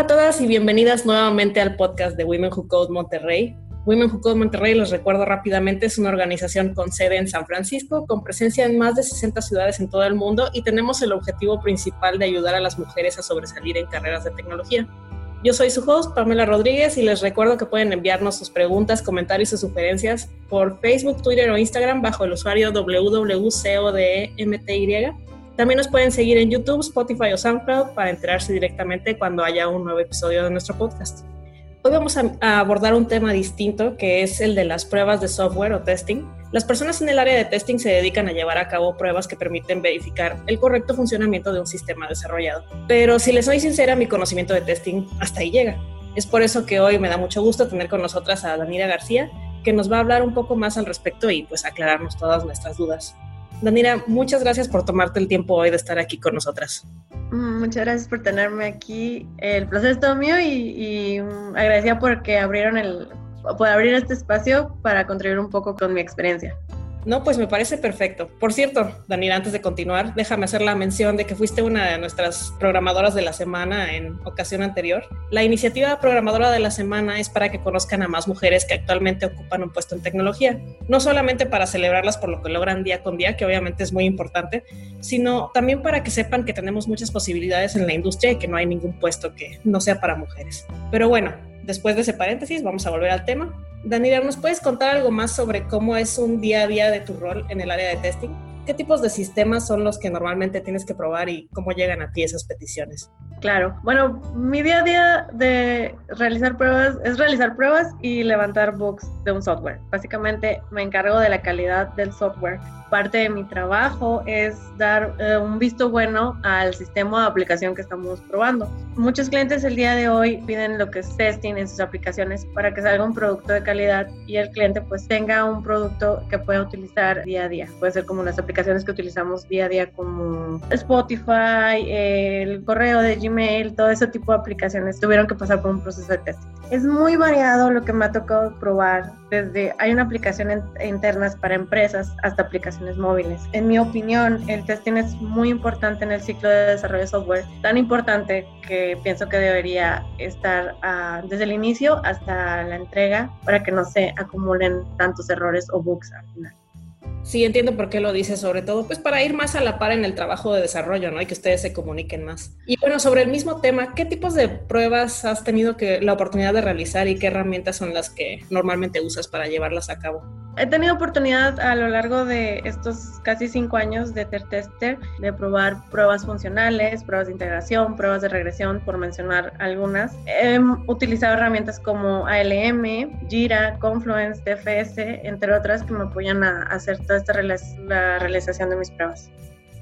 Hola a todas y bienvenidas nuevamente al podcast de Women Who Code Monterrey. Women Who Code Monterrey, les recuerdo rápidamente, es una organización con sede en San Francisco, con presencia en más de 60 ciudades en todo el mundo y tenemos el objetivo principal de ayudar a las mujeres a sobresalir en carreras de tecnología. Yo soy su host, Pamela Rodríguez, y les recuerdo que pueden enviarnos sus preguntas, comentarios y sugerencias por Facebook, Twitter o Instagram bajo el usuario www.codemty. También nos pueden seguir en YouTube, Spotify o SoundCloud para enterarse directamente cuando haya un nuevo episodio de nuestro podcast. Hoy vamos a, abordar un tema distinto que es el de las pruebas de software o testing. Las personas en el área de testing se dedican a llevar a cabo pruebas que permiten verificar el correcto funcionamiento de un sistema desarrollado. Pero si les soy sincera, mi conocimiento de testing hasta ahí llega. Es por eso que hoy me da mucho gusto tener con nosotras a Danira García, que nos va a hablar un poco más al respecto y pues aclararnos todas nuestras dudas. Danira, muchas gracias por tomarte el tiempo hoy de estar aquí con nosotras. Mm, muchas gracias por tenerme aquí. El placer es todo mío y, y mm, agradecida porque abrieron el, por abrir este espacio para contribuir un poco con mi experiencia. No, pues me parece perfecto. Por cierto, Daniela, antes de continuar, déjame hacer la mención de que fuiste una de nuestras programadoras de la semana en ocasión anterior. La iniciativa programadora de la semana es para que conozcan a más mujeres que actualmente ocupan un puesto en tecnología, no solamente para celebrarlas por lo que logran día con día, que obviamente es muy importante, sino también para que sepan que tenemos muchas posibilidades en la industria y que no hay ningún puesto que no sea para mujeres. Pero bueno, después de ese paréntesis, vamos a volver al tema. Daniela, ¿nos puedes contar algo más sobre cómo es un día a día de tu rol en el área de testing? ¿Qué tipos de sistemas son los que normalmente tienes que probar y cómo llegan a ti esas peticiones? Claro, bueno, mi día a día de realizar pruebas es realizar pruebas y levantar bugs de un software. Básicamente me encargo de la calidad del software parte de mi trabajo es dar eh, un visto bueno al sistema de aplicación que estamos probando. Muchos clientes el día de hoy piden lo que es testing en sus aplicaciones para que salga un producto de calidad y el cliente pues tenga un producto que pueda utilizar día a día. Puede ser como las aplicaciones que utilizamos día a día como Spotify, el correo de Gmail, todo ese tipo de aplicaciones tuvieron que pasar por un proceso de testing. Es muy variado lo que me ha tocado probar desde hay una aplicación internas para empresas hasta aplicaciones móviles. En mi opinión, el testing es muy importante en el ciclo de desarrollo de software, tan importante que pienso que debería estar uh, desde el inicio hasta la entrega para que no se acumulen tantos errores o bugs al final. Sí, entiendo por qué lo dices, sobre todo pues para ir más a la par en el trabajo de desarrollo, ¿no? Y que ustedes se comuniquen más. Y bueno, sobre el mismo tema, ¿qué tipos de pruebas has tenido que la oportunidad de realizar y qué herramientas son las que normalmente usas para llevarlas a cabo? He tenido oportunidad a lo largo de estos casi cinco años de ser tester de probar pruebas funcionales, pruebas de integración, pruebas de regresión, por mencionar algunas. He utilizado herramientas como ALM, Jira, Confluence, DFS, entre otras que me apoyan a hacer toda esta la realización de mis pruebas.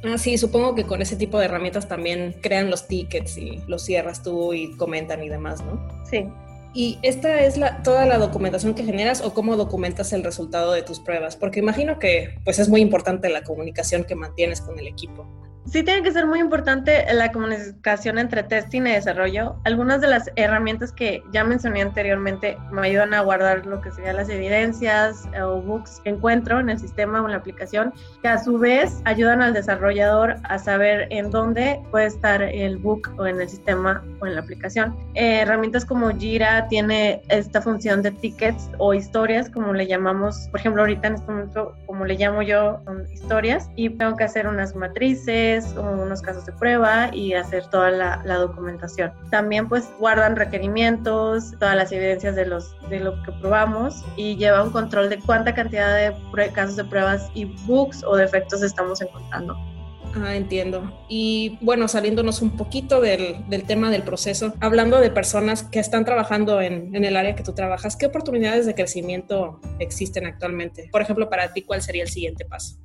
Ah, sí, supongo que con ese tipo de herramientas también crean los tickets y los cierras tú y comentan y demás, ¿no? Sí. ¿Y esta es la, toda la documentación que generas o cómo documentas el resultado de tus pruebas? Porque imagino que pues es muy importante la comunicación que mantienes con el equipo. Sí tiene que ser muy importante la comunicación entre testing y desarrollo. Algunas de las herramientas que ya mencioné anteriormente me ayudan a guardar lo que serían las evidencias o bugs que encuentro en el sistema o en la aplicación, que a su vez ayudan al desarrollador a saber en dónde puede estar el bug o en el sistema o en la aplicación. Eh, herramientas como Jira tiene esta función de tickets o historias, como le llamamos, por ejemplo, ahorita en este momento, como le llamo yo, son historias, y tengo que hacer unas matrices unos casos de prueba y hacer toda la, documentación. También pues guardan requerimientos, todas las evidencias de, los, de lo que probamos y lleva un control de cuánta cantidad de casos de pruebas y bugs o defectos estamos encontrando. Ah, entiendo. Y bueno, saliéndonos un poquito del, del, tema del proceso, hablando de personas que están trabajando en, en, el área que tú trabajas, ¿qué oportunidades de crecimiento existen actualmente? Por ejemplo, para ti, ¿cuál sería el siguiente paso?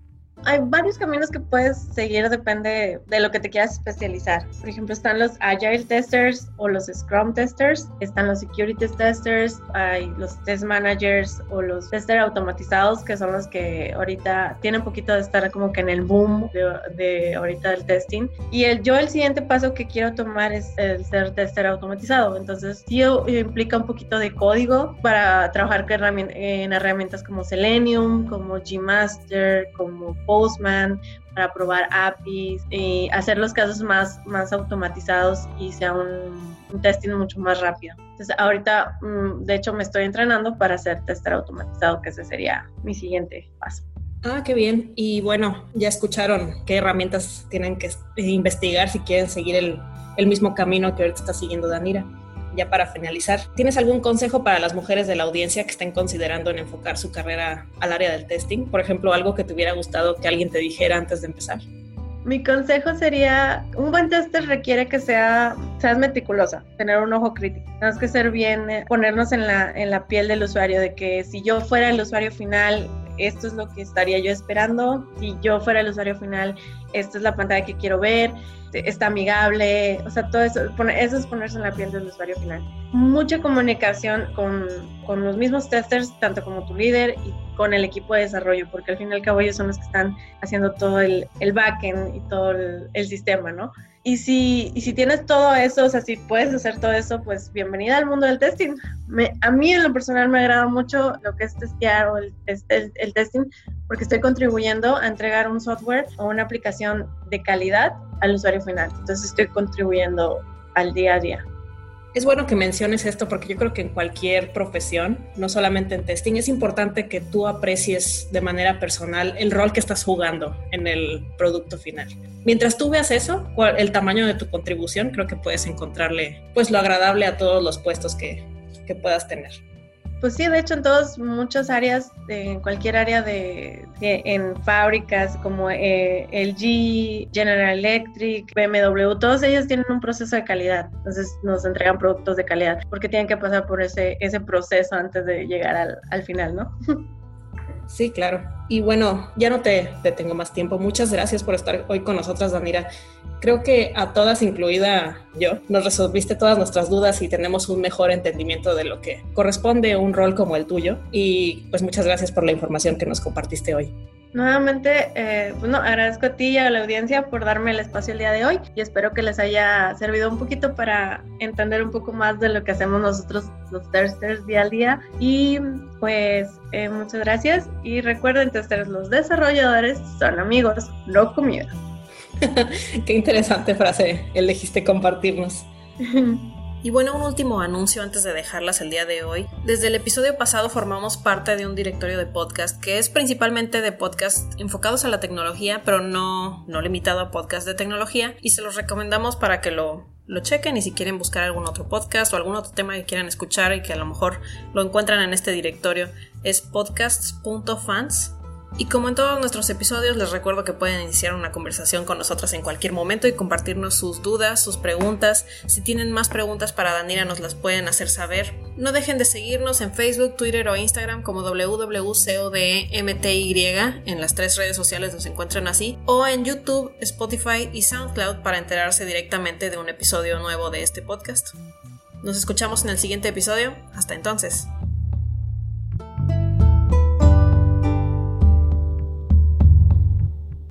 Hay varios caminos que puedes seguir, depende de lo que te quieras especializar. Por ejemplo, están los Agile Testers o los Scrum Testers, están los Security Testers, hay los Test Managers o los Testers automatizados, que son los que ahorita tienen un poquito de estar como que en el boom de, ahorita del testing. Y el, yo el siguiente paso que quiero tomar es el ser tester automatizado. Entonces, sí implica un poquito de código para trabajar en herramientas como Selenium, como Gmaster, como Postman, para probar APIs y hacer los casos más, más automatizados y sea un, testing mucho más rápido. Entonces, ahorita, mm, de hecho, me estoy entrenando para hacer tester automatizado, que ese sería mi siguiente paso. Ah, qué bien. Y bueno, ya escucharon qué herramientas tienen que investigar si quieren seguir el, el mismo camino que ahorita está siguiendo Danira ya para finalizar, ¿tienes algún consejo para las mujeres de la audiencia que estén considerando en enfocar su carrera al área del testing? Por ejemplo, algo que te hubiera gustado que alguien te dijera antes de empezar. Mi consejo sería, un buen tester requiere que sea, seas meticulosa, tener un ojo crítico. Tenemos que ser bien, eh, ponernos en la, en la piel del usuario, de que si yo fuera el usuario final, esto es lo que estaría yo esperando. Si yo fuera el usuario final, esta es la pantalla que quiero ver, está amigable, o sea, todo eso, eso es ponerse en la piel del usuario final. Mucha comunicación con, con los mismos testers, tanto como tu líder y con el equipo de desarrollo, porque al fin y al cabo ellos son los que están haciendo todo el, el backend y todo el, el sistema, ¿no? Y si, y si tienes todo eso, o sea, si puedes hacer todo eso, pues bienvenida al mundo del testing. Me, a mí en lo personal me agrada mucho lo que es testear o el, el, el, testing, porque estoy contribuyendo a entregar un software o una aplicación de calidad al usuario final. Entonces estoy contribuyendo al día a día. Es bueno que menciones esto porque yo creo que en cualquier profesión, no solamente en testing, es importante que tú aprecies de manera personal el rol que estás jugando en el producto final. Mientras tú veas eso, el tamaño de tu contribución, creo que puedes encontrarle pues lo agradable a todos los puestos que, que puedas tener. Pues sí, de hecho en todas muchas áreas, en cualquier área de, en fábricas como eh, LG, General Electric, BMW, todos ellos tienen un proceso de calidad. Entonces nos entregan productos de calidad porque tienen que pasar por ese, ese proceso antes de llegar al, al final, ¿no? Sí, claro. Y bueno, ya no te detengo más tiempo. Muchas gracias por estar hoy con nosotras, Danira. Creo que a todas, incluida yo, nos resolviste todas nuestras dudas y tenemos un mejor entendimiento de lo que corresponde a un rol como el tuyo. Y pues muchas gracias por la información que nos compartiste hoy. Nuevamente, eh, bueno, agradezco a ti y a la audiencia por darme el espacio el día de hoy y espero que les haya servido un poquito para entender un poco más de lo que hacemos nosotros los testers día al día. Y pues eh, muchas gracias y recuerden, testers, los desarrolladores son amigos, no comida. Qué interesante frase elegiste compartirnos. Y bueno, un último anuncio antes de dejarlas el día de hoy. Desde el episodio pasado formamos parte de un directorio de podcast que es principalmente de podcast enfocados a la tecnología, pero no, no limitado a podcast de tecnología. Y se los recomendamos para que lo, lo chequen y si quieren buscar algún otro podcast o algún otro tema que quieran escuchar y que a lo mejor lo encuentran en este directorio es podcasts.fans y como en todos nuestros episodios, les recuerdo que pueden iniciar una conversación con nosotras en cualquier momento y compartirnos sus dudas, sus preguntas. Si tienen más preguntas para Danira, nos las pueden hacer saber. No dejen de seguirnos en Facebook, Twitter o Instagram como www.codemty. En las tres redes sociales nos encuentran así. O en YouTube, Spotify y SoundCloud para enterarse directamente de un episodio nuevo de este podcast. Nos escuchamos en el siguiente episodio. Hasta entonces.